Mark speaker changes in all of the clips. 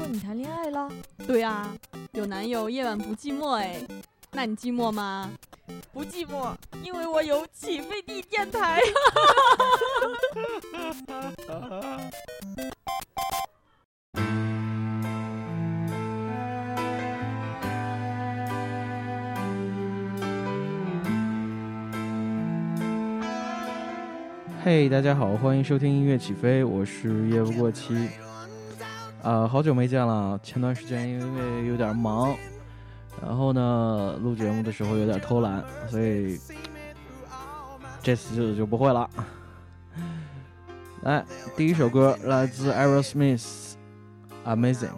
Speaker 1: 说你谈恋爱了？
Speaker 2: 对啊，有男友夜晚不寂寞哎，那你寂寞吗？
Speaker 1: 不寂寞，因为我有起飞地电台。
Speaker 3: 嘿，大家好，欢迎收听音乐起飞，我是夜不过期。啊，好久没见了，前段时间因为有点忙，然后呢，录节目的时候有点偷懒，所以这次就就不会了。来，第一首歌来自 Aerosmith，Amazing。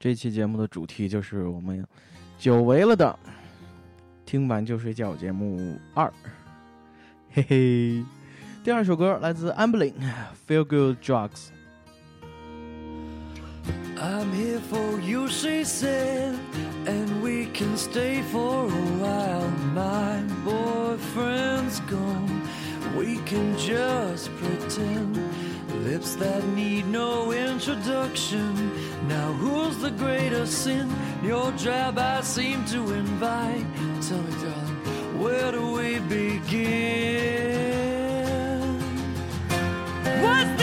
Speaker 4: 这期节目的主题就是我们久违了的听完就睡觉节目二，嘿嘿。第二首歌来自 Amblin，《Feel Good Drugs》。
Speaker 5: I'm here for you, she said, and we can stay for a while. My boyfriend's gone, we can just pretend. Lips that need no introduction. Now, who's the greater sin? Your drab I seem to invite. Tell me, darling, where do we begin? Was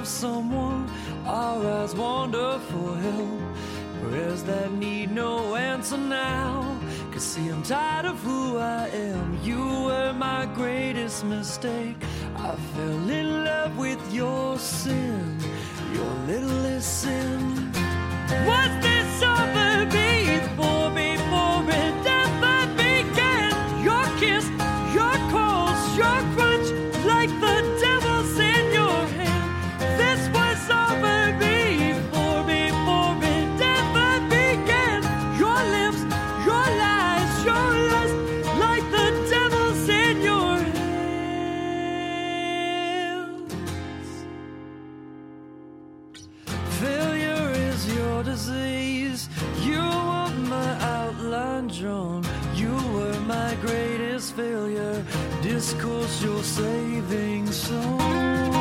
Speaker 5: of someone. Our eyes wander for help. Prayers that need no answer now. Cause see, I'm tired of who I am. You were my greatest mistake. I fell in love with your sin, failure. Discourse your saving song.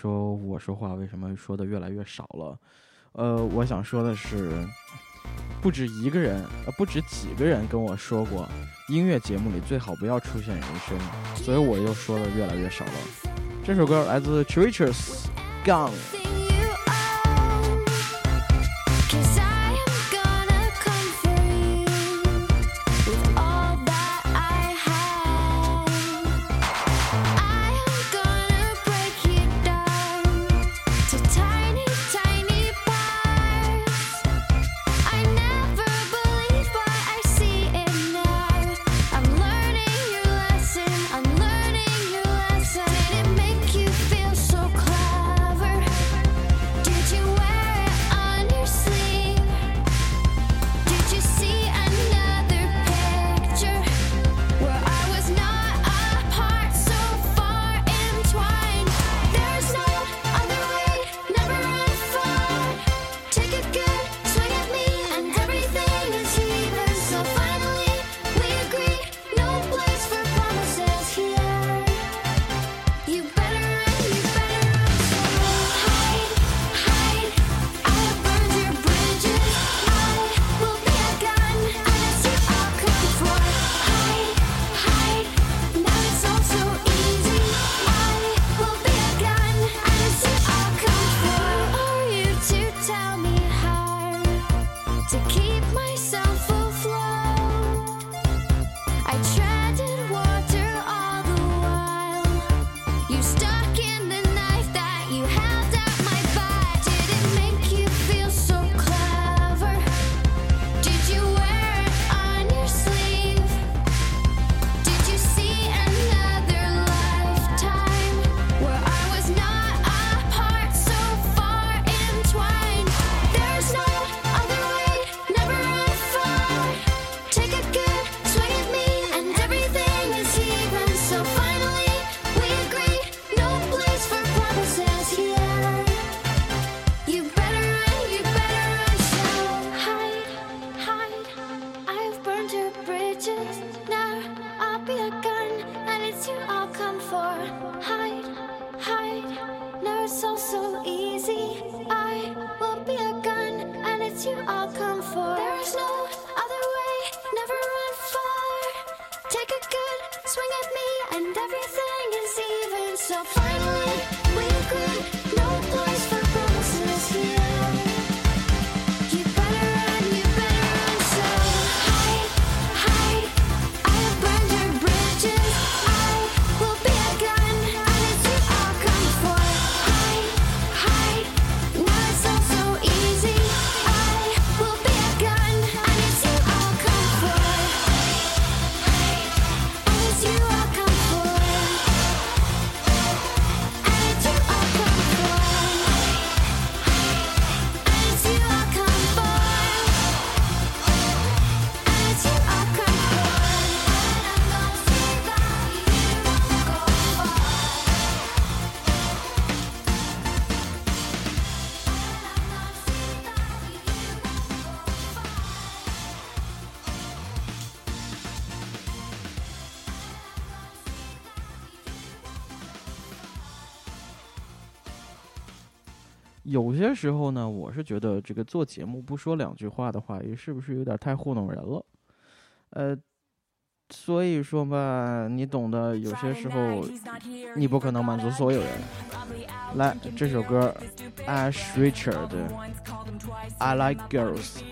Speaker 4: 说，我说话为什么说的越来越少了？呃，我想说的是，不止一个人，呃，不止几个人跟我说过，音乐节目里最好不要出现人声，所以我又说的越来越少了。这首歌来自 Treacherous Gone。
Speaker 6: you all come for. There is no
Speaker 7: 这时候呢我是觉得这个做节目不说两句话的话也是不是有点太糊弄人了。呃所以说吧你懂得有些时候你不可能满足所有人。来这首歌 ash richard i like girls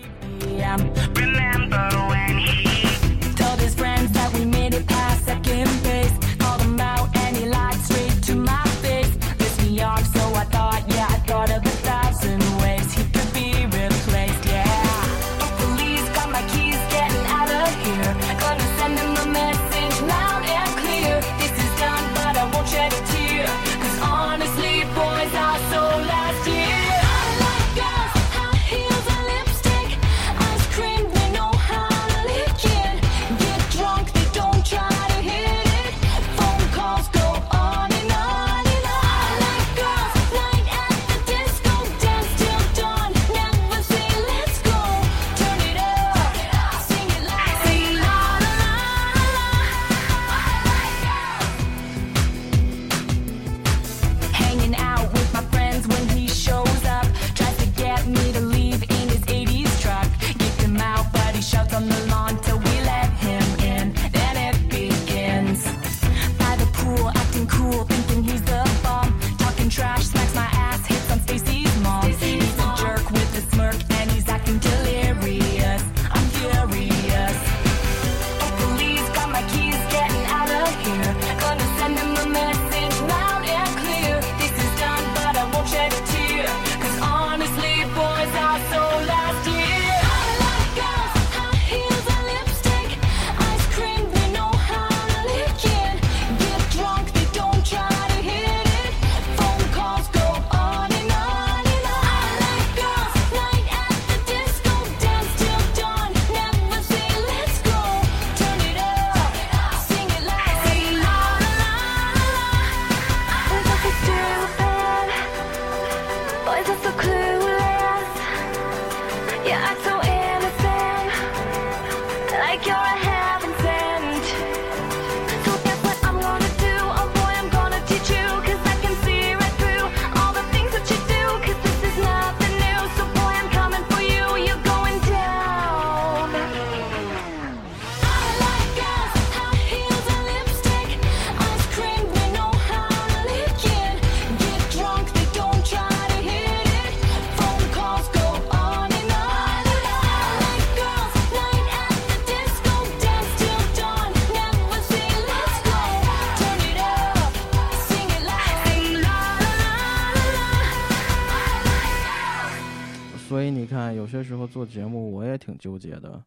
Speaker 4: 做节目，我也挺纠结的，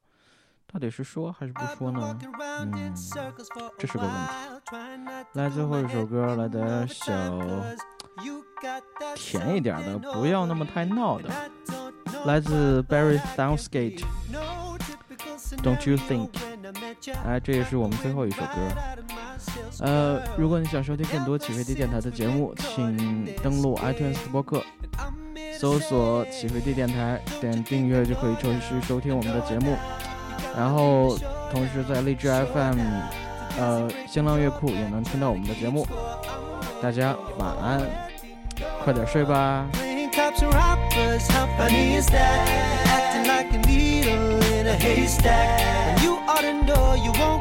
Speaker 4: 到底是说还是不说呢？嗯，这是个问题。来，最后一首歌，来点小甜一点的，不要那么太闹的，来自 Barry Soundsgate，《Don't you think？哎，这也是我们最后一首歌。呃，如果你想收听更多起飞地电台的节目，请登录 iTunes 播客，搜索“起飞地电台”，点订阅就可以继续收听我们的节目。然后，同时在荔枝 FM、呃新浪乐库也能听到我们的节目。大家晚安，快点睡吧。
Speaker 3: Playing cops and robbers, how funny is that? Acting like a needle in a haystack. And you ought to know you won't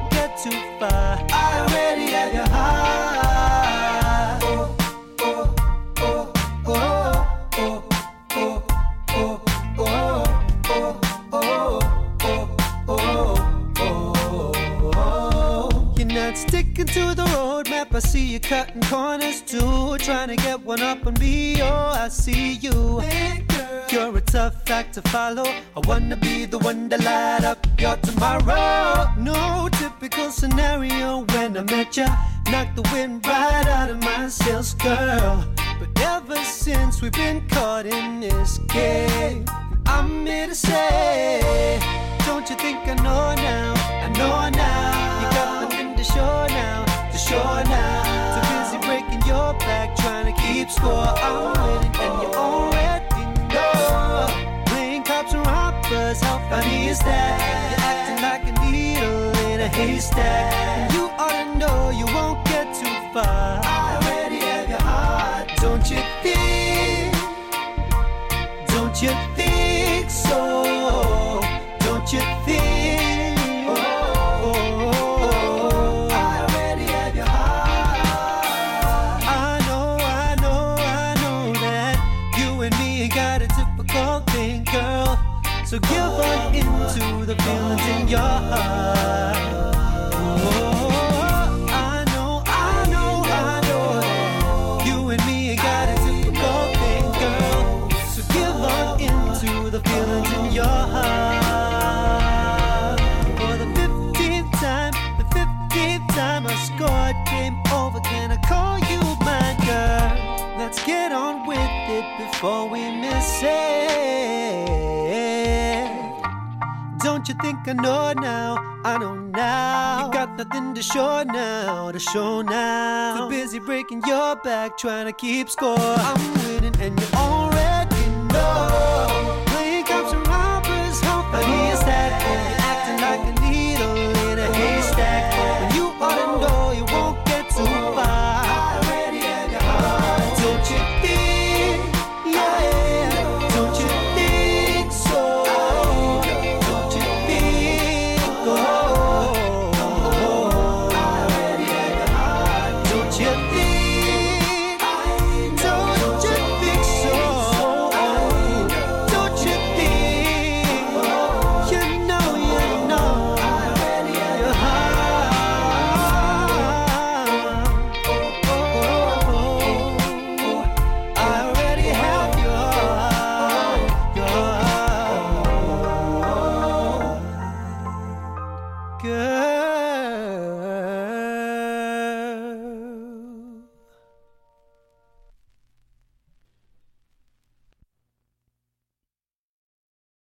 Speaker 3: cutting corners too. Trying to get one up on me. Oh, I see you. You're a tough act to follow. I wanna be the one to light up your tomorrow. No typical scenario when I met ya. Knocked the wind right out of my sails, girl. But ever since we've been caught in this game, I'm here to say, don't you think I know now? I know now. You got nothing to show now, to show now. Keep score. I'm winning, and you already know. Playing cops and robbers, how funny is that? You're acting like a needle in a haystack. You ought to know you won't get too far. You think I know now? I know now. You got nothing to show now, to show now. Too busy breaking your back, trying to keep score. I'm